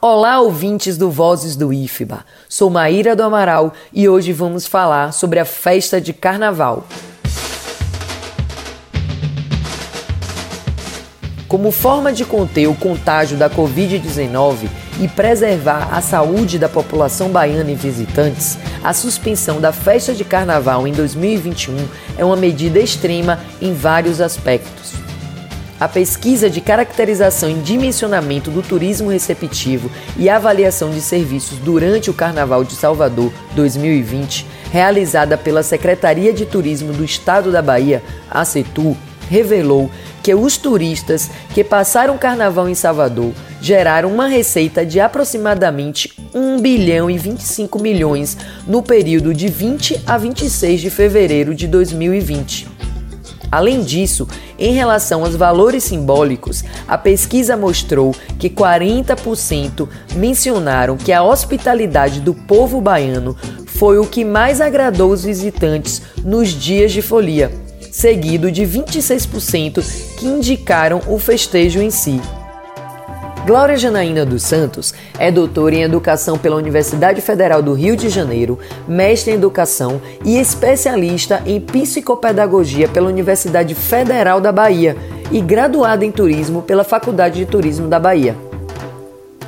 Olá, ouvintes do Vozes do IFBA. Sou Maíra do Amaral e hoje vamos falar sobre a festa de carnaval. Como forma de conter o contágio da Covid-19 e preservar a saúde da população baiana e visitantes, a suspensão da festa de carnaval em 2021 é uma medida extrema em vários aspectos. A pesquisa de caracterização e dimensionamento do turismo receptivo e avaliação de serviços durante o Carnaval de Salvador 2020, realizada pela Secretaria de Turismo do Estado da Bahia, a CETU, revelou que os turistas que passaram o carnaval em Salvador geraram uma receita de aproximadamente 1 bilhão e 25 milhões no período de 20 a 26 de fevereiro de 2020. Além disso, em relação aos valores simbólicos, a pesquisa mostrou que 40% mencionaram que a hospitalidade do povo baiano foi o que mais agradou os visitantes nos dias de folia, seguido de 26% que indicaram o festejo em si. Glória Janaína dos Santos é doutora em Educação pela Universidade Federal do Rio de Janeiro, mestre em Educação e especialista em Psicopedagogia pela Universidade Federal da Bahia e graduada em Turismo pela Faculdade de Turismo da Bahia.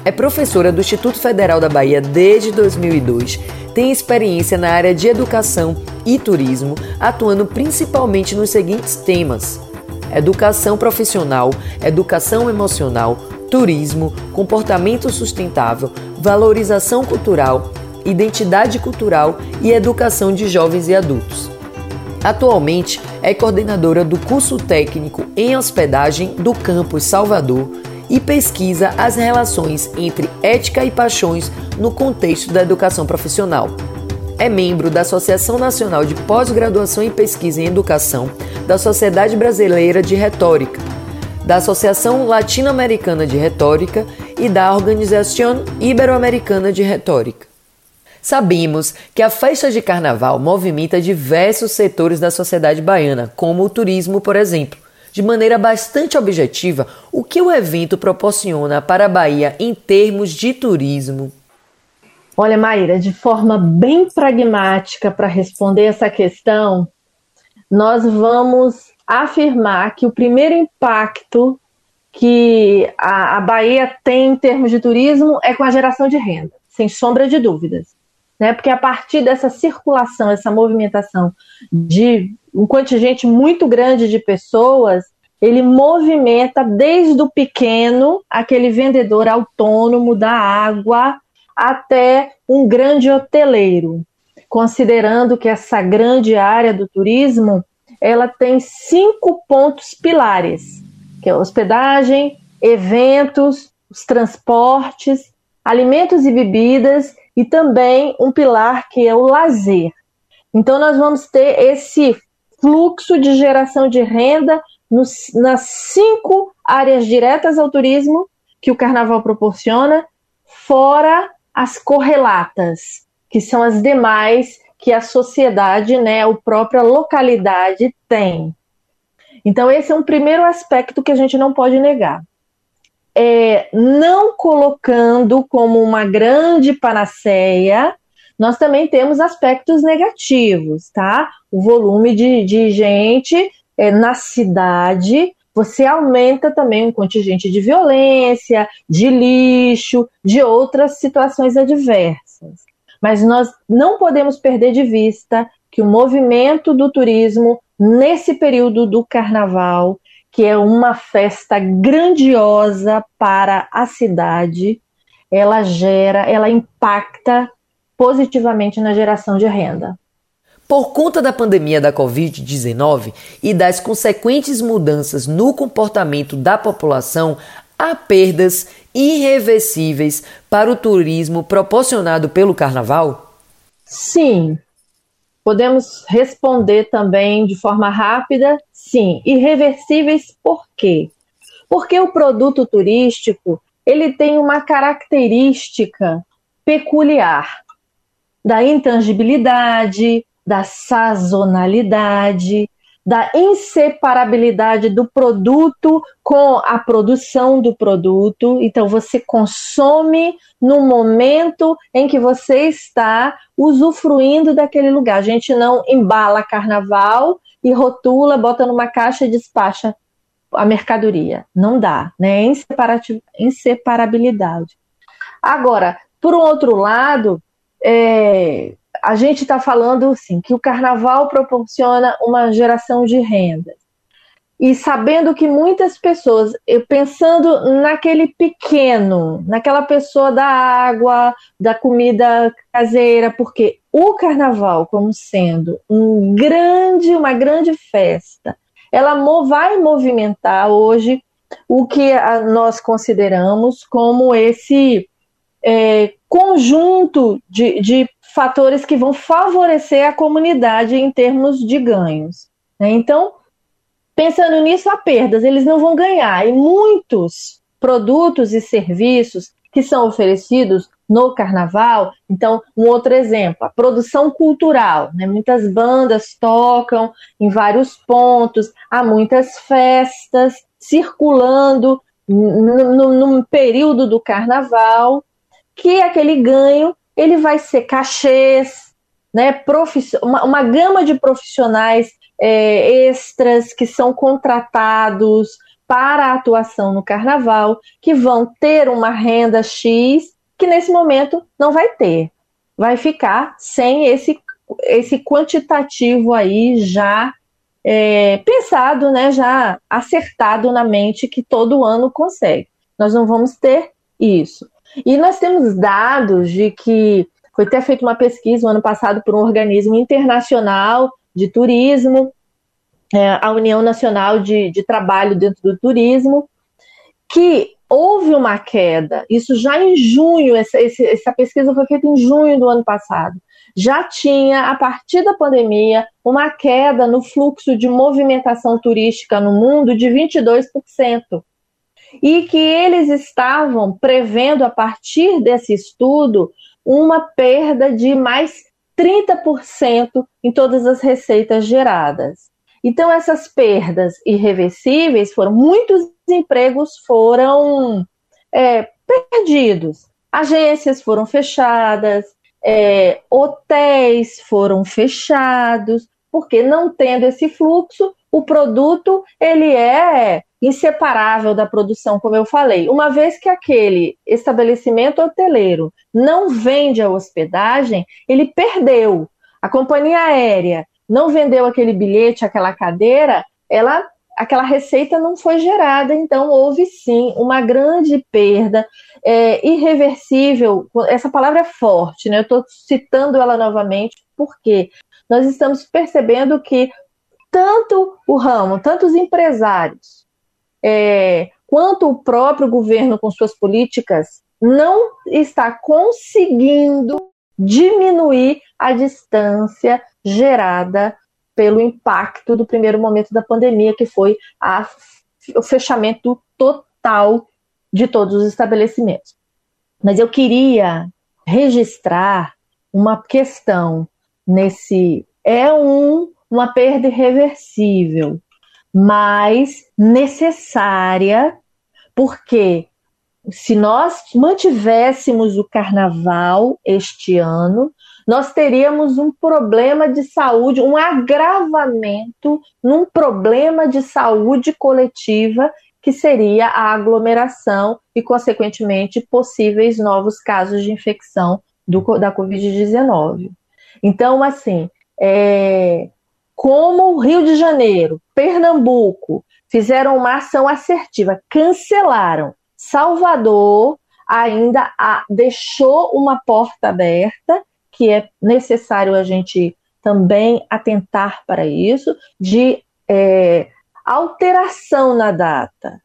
É professora do Instituto Federal da Bahia desde 2002, tem experiência na área de educação e turismo, atuando principalmente nos seguintes temas: educação profissional, educação emocional, turismo, comportamento sustentável, valorização cultural, identidade cultural e educação de jovens e adultos. Atualmente é coordenadora do curso técnico em hospedagem do campus Salvador e pesquisa as relações entre ética e paixões no contexto da educação profissional. É membro da Associação Nacional de Pós-Graduação em Pesquisa em Educação, da Sociedade Brasileira de Retórica, da Associação Latino-Americana de Retórica e da Organização Ibero-Americana de Retórica. Sabemos que a festa de carnaval movimenta diversos setores da sociedade baiana, como o turismo, por exemplo. De maneira bastante objetiva, o que o evento proporciona para a Bahia em termos de turismo? Olha, Maíra, de forma bem pragmática para responder essa questão, nós vamos afirmar que o primeiro impacto que a, a Bahia tem em termos de turismo é com a geração de renda, sem sombra de dúvidas. Né? Porque a partir dessa circulação, essa movimentação de um contingente muito grande de pessoas, ele movimenta desde o pequeno, aquele vendedor autônomo da água, até um grande hoteleiro, considerando que essa grande área do turismo ela tem cinco pontos pilares, que é hospedagem, eventos, os transportes, alimentos e bebidas e também um pilar que é o lazer. Então nós vamos ter esse fluxo de geração de renda nos, nas cinco áreas diretas ao turismo que o carnaval proporciona, fora as correlatas, que são as demais que a sociedade, né, a própria localidade tem. Então, esse é um primeiro aspecto que a gente não pode negar. É, não colocando como uma grande panaceia, nós também temos aspectos negativos, tá? O volume de, de gente é, na cidade, você aumenta também o contingente de violência, de lixo, de outras situações adversas. Mas nós não podemos perder de vista que o movimento do turismo, nesse período do carnaval, que é uma festa grandiosa para a cidade, ela gera, ela impacta positivamente na geração de renda. Por conta da pandemia da Covid-19 e das consequentes mudanças no comportamento da população, há perdas irreversíveis para o turismo proporcionado pelo carnaval? Sim. Podemos responder também de forma rápida, sim. Irreversíveis por quê? Porque o produto turístico, ele tem uma característica peculiar da intangibilidade, da sazonalidade, da inseparabilidade do produto com a produção do produto. Então, você consome no momento em que você está usufruindo daquele lugar. A gente não embala carnaval e rotula, bota numa caixa e despacha a mercadoria. Não dá, né? Inseparabilidade. Agora, por um outro lado, é, a gente está falando assim, que o carnaval proporciona uma geração de renda. E sabendo que muitas pessoas, pensando naquele pequeno, naquela pessoa da água, da comida caseira, porque o carnaval, como sendo um grande, uma grande festa, ela vai movimentar hoje o que nós consideramos como esse é, conjunto de, de fatores que vão favorecer a comunidade em termos de ganhos. Né? Então, pensando nisso, há perdas, eles não vão ganhar. E muitos produtos e serviços que são oferecidos no carnaval. Então, um outro exemplo, a produção cultural. Né? Muitas bandas tocam em vários pontos, há muitas festas circulando no, período do carnaval, que aquele ganho ele vai ser cachês, né, uma, uma gama de profissionais é, extras que são contratados para a atuação no carnaval, que vão ter uma renda X, que nesse momento não vai ter. Vai ficar sem esse, esse quantitativo aí já é, pensado, né, já acertado na mente que todo ano consegue. Nós não vamos ter isso. E nós temos dados de que foi até feita uma pesquisa no ano passado por um organismo internacional de turismo, é, a União Nacional de, de Trabalho dentro do Turismo, que houve uma queda, isso já em junho, essa, essa pesquisa foi feita em junho do ano passado, já tinha, a partir da pandemia, uma queda no fluxo de movimentação turística no mundo de 22% e que eles estavam prevendo, a partir desse estudo, uma perda de mais 30% em todas as receitas geradas. Então, essas perdas irreversíveis foram, muitos empregos foram é, perdidos, agências foram fechadas, é, hotéis foram fechados, porque não tendo esse fluxo, o produto ele é inseparável da produção, como eu falei. Uma vez que aquele estabelecimento hoteleiro não vende a hospedagem, ele perdeu. A companhia aérea não vendeu aquele bilhete, aquela cadeira, ela aquela receita não foi gerada, então houve sim uma grande perda é, irreversível. Essa palavra é forte, né? Eu estou citando ela novamente porque nós estamos percebendo que tanto o ramo, tanto os empresários, é, quanto o próprio governo com suas políticas não está conseguindo diminuir a distância gerada pelo impacto do primeiro momento da pandemia, que foi a, o fechamento total de todos os estabelecimentos. Mas eu queria registrar uma questão nesse. É um, uma perda irreversível, mas necessária, porque se nós mantivéssemos o carnaval este ano, nós teríamos um problema de saúde, um agravamento num problema de saúde coletiva que seria a aglomeração e, consequentemente, possíveis novos casos de infecção do, da Covid-19. Então, assim, é, como Rio de Janeiro, Pernambuco fizeram uma ação assertiva, cancelaram. Salvador ainda a, deixou uma porta aberta, que é necessário a gente também atentar para isso, de é, alteração na data.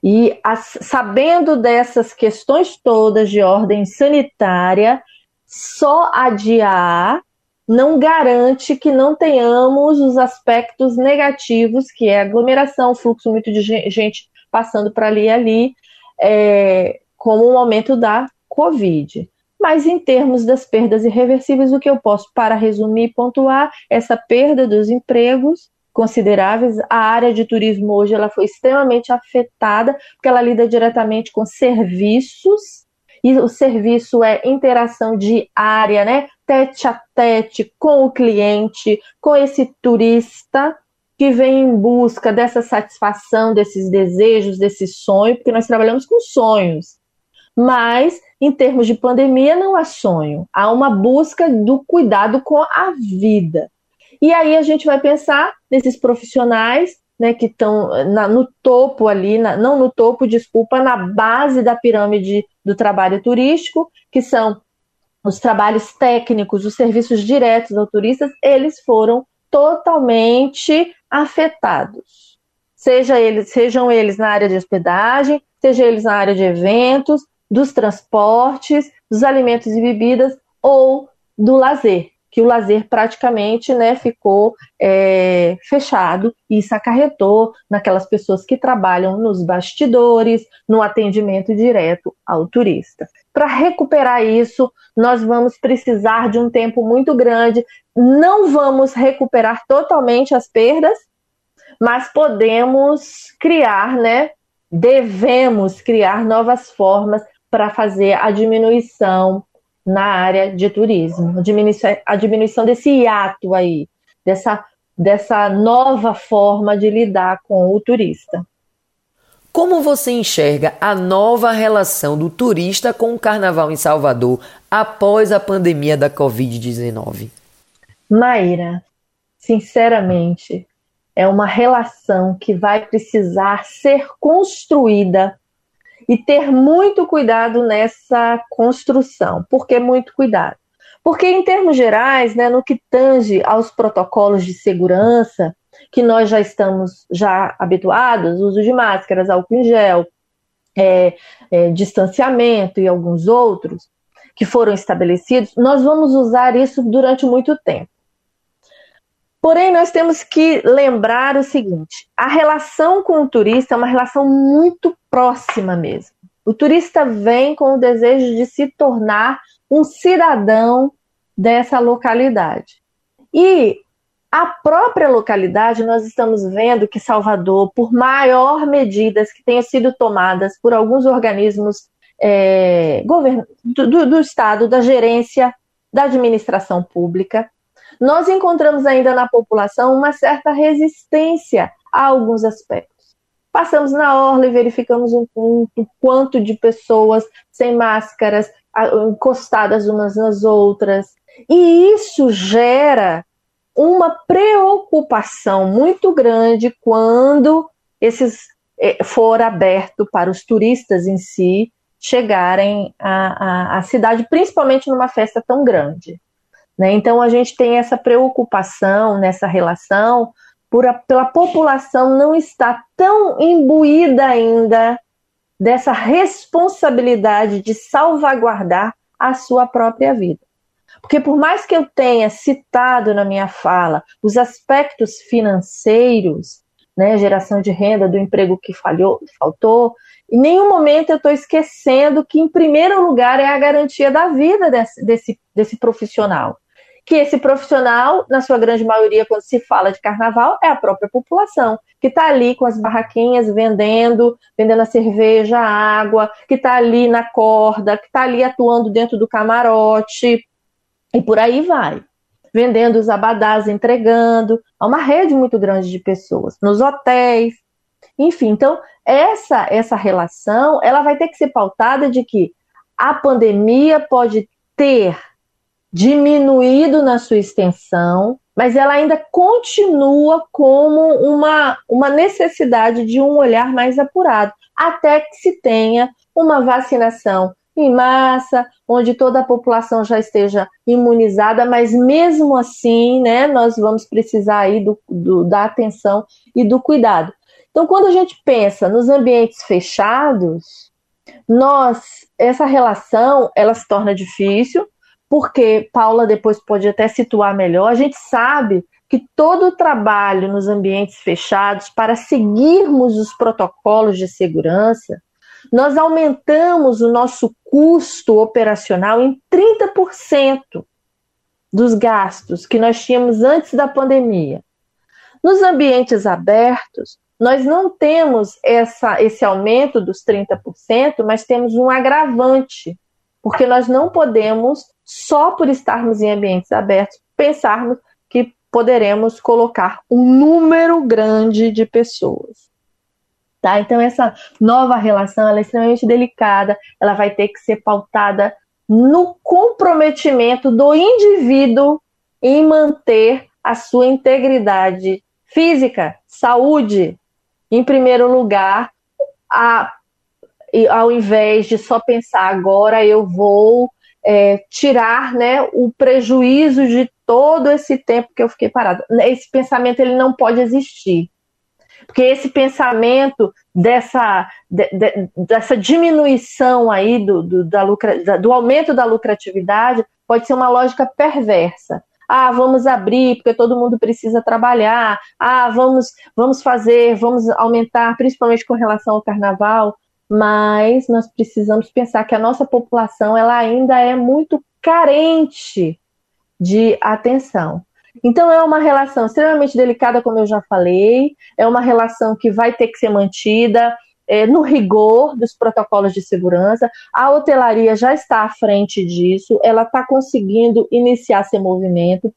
E as, sabendo dessas questões todas de ordem sanitária, só adiar não garante que não tenhamos os aspectos negativos, que é aglomeração, fluxo muito de gente passando para ali e ali, é, como o momento da Covid. Mas em termos das perdas irreversíveis, o que eu posso, para resumir e pontuar, essa perda dos empregos consideráveis. A área de turismo hoje ela foi extremamente afetada, porque ela lida diretamente com serviços, e o serviço é interação diária, né? Tete a tete com o cliente, com esse turista que vem em busca dessa satisfação, desses desejos, desse sonho, porque nós trabalhamos com sonhos. Mas, em termos de pandemia, não há sonho. Há uma busca do cuidado com a vida. E aí a gente vai pensar nesses profissionais né, que estão no topo ali, na, não no topo, desculpa, na base da pirâmide do trabalho turístico, que são os trabalhos técnicos, os serviços diretos aos turistas, eles foram totalmente afetados. Seja eles, sejam eles na área de hospedagem, seja eles na área de eventos, dos transportes, dos alimentos e bebidas ou do lazer que o lazer praticamente né, ficou é, fechado e isso acarretou naquelas pessoas que trabalham nos bastidores, no atendimento direto ao turista. Para recuperar isso, nós vamos precisar de um tempo muito grande. Não vamos recuperar totalmente as perdas, mas podemos criar, né? Devemos criar novas formas para fazer a diminuição na área de turismo, a diminuição, a diminuição desse hiato aí, dessa, dessa nova forma de lidar com o turista. Como você enxerga a nova relação do turista com o carnaval em Salvador após a pandemia da Covid-19? Maíra, sinceramente, é uma relação que vai precisar ser construída e ter muito cuidado nessa construção. Por que muito cuidado? Porque, em termos gerais, né, no que tange aos protocolos de segurança, que nós já estamos já habituados, uso de máscaras, álcool em gel, é, é, distanciamento e alguns outros que foram estabelecidos, nós vamos usar isso durante muito tempo. Porém, nós temos que lembrar o seguinte: a relação com o turista é uma relação muito próxima mesmo. O turista vem com o desejo de se tornar um cidadão dessa localidade. E a própria localidade, nós estamos vendo que Salvador, por maior medidas que tenham sido tomadas por alguns organismos é, do, do Estado, da gerência, da administração pública, nós encontramos ainda na população uma certa resistência a alguns aspectos. Passamos na orla e verificamos um, um, um quanto de pessoas sem máscaras, encostadas umas nas outras. E isso gera uma preocupação muito grande quando esses eh, for aberto para os turistas em si chegarem à, à, à cidade, principalmente numa festa tão grande. Né? Então a gente tem essa preocupação nessa relação por a, pela população não estar tão imbuída ainda dessa responsabilidade de salvaguardar a sua própria vida. Porque por mais que eu tenha citado na minha fala os aspectos financeiros, né, geração de renda do emprego que falhou, faltou, em nenhum momento eu estou esquecendo que, em primeiro lugar, é a garantia da vida desse, desse, desse profissional. Que esse profissional, na sua grande maioria, quando se fala de carnaval, é a própria população, que está ali com as barraquinhas vendendo, vendendo a cerveja, a água, que está ali na corda, que está ali atuando dentro do camarote, e por aí vai. Vendendo os abadás, entregando, há uma rede muito grande de pessoas, nos hotéis, enfim, então essa essa relação, ela vai ter que ser pautada de que a pandemia pode ter diminuído na sua extensão, mas ela ainda continua como uma, uma necessidade de um olhar mais apurado, até que se tenha uma vacinação em massa, onde toda a população já esteja imunizada, mas mesmo assim, né, nós vamos precisar aí do, do, da atenção e do cuidado. Então, quando a gente pensa nos ambientes fechados, nós essa relação ela se torna difícil, porque Paula depois pode até situar melhor, a gente sabe que todo o trabalho nos ambientes fechados, para seguirmos os protocolos de segurança, nós aumentamos o nosso custo operacional em 30% dos gastos que nós tínhamos antes da pandemia. Nos ambientes abertos, nós não temos essa, esse aumento dos 30%, mas temos um agravante, porque nós não podemos, só por estarmos em ambientes abertos, pensarmos que poderemos colocar um número grande de pessoas. Tá? Então, essa nova relação é extremamente delicada, ela vai ter que ser pautada no comprometimento do indivíduo em manter a sua integridade física, saúde, em primeiro lugar, a, ao invés de só pensar agora eu vou é, tirar né, o prejuízo de todo esse tempo que eu fiquei parada. Esse pensamento ele não pode existir. Porque esse pensamento dessa, de, de, dessa diminuição aí do, do, da lucra, do aumento da lucratividade pode ser uma lógica perversa. Ah, vamos abrir porque todo mundo precisa trabalhar. Ah, vamos, vamos fazer, vamos aumentar, principalmente com relação ao carnaval. Mas nós precisamos pensar que a nossa população ela ainda é muito carente de atenção. Então é uma relação extremamente delicada, como eu já falei, é uma relação que vai ter que ser mantida é, no rigor dos protocolos de segurança. A hotelaria já está à frente disso, ela está conseguindo iniciar seu movimento.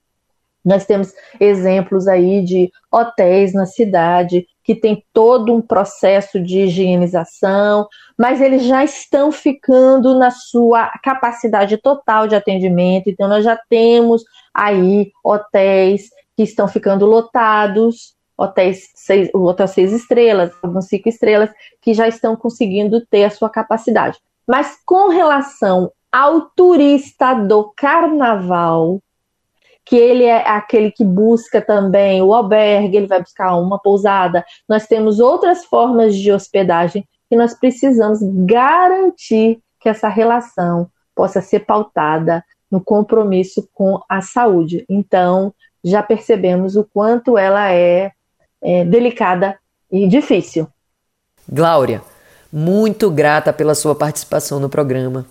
Nós temos exemplos aí de hotéis na cidade que tem todo um processo de higienização, mas eles já estão ficando na sua capacidade total de atendimento. Então, nós já temos aí hotéis que estão ficando lotados, hotéis seis, o hotel seis estrelas, alguns cinco estrelas, que já estão conseguindo ter a sua capacidade. Mas com relação ao turista do carnaval, que ele é aquele que busca também o albergue, ele vai buscar uma pousada. Nós temos outras formas de hospedagem que nós precisamos garantir que essa relação possa ser pautada no compromisso com a saúde. Então, já percebemos o quanto ela é, é delicada e difícil. Glória, muito grata pela sua participação no programa.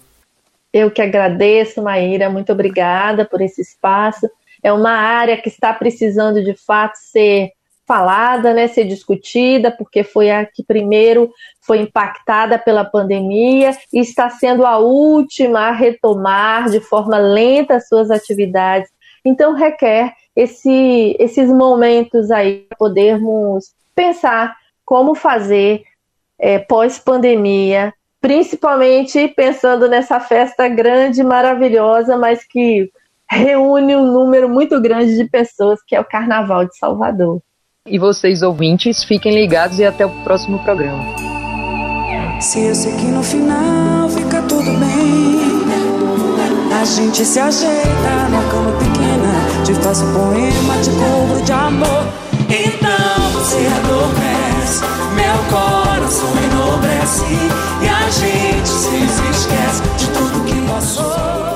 Eu que agradeço, Maíra, muito obrigada por esse espaço é uma área que está precisando de fato ser falada, né, ser discutida, porque foi a que primeiro foi impactada pela pandemia e está sendo a última a retomar de forma lenta as suas atividades. Então requer esse, esses momentos aí para podermos pensar como fazer é, pós-pandemia, principalmente pensando nessa festa grande, maravilhosa, mas que reúne um número muito grande de pessoas, que é o Carnaval de Salvador. E vocês, ouvintes, fiquem ligados e até o próximo programa. Se eu sei que no final fica tudo bem, a gente se ajeita na cama pequena, te faço um poema, te cubro de amor. Então, você adormece, meu coração enobrece, e a gente se esquece de tudo que passou.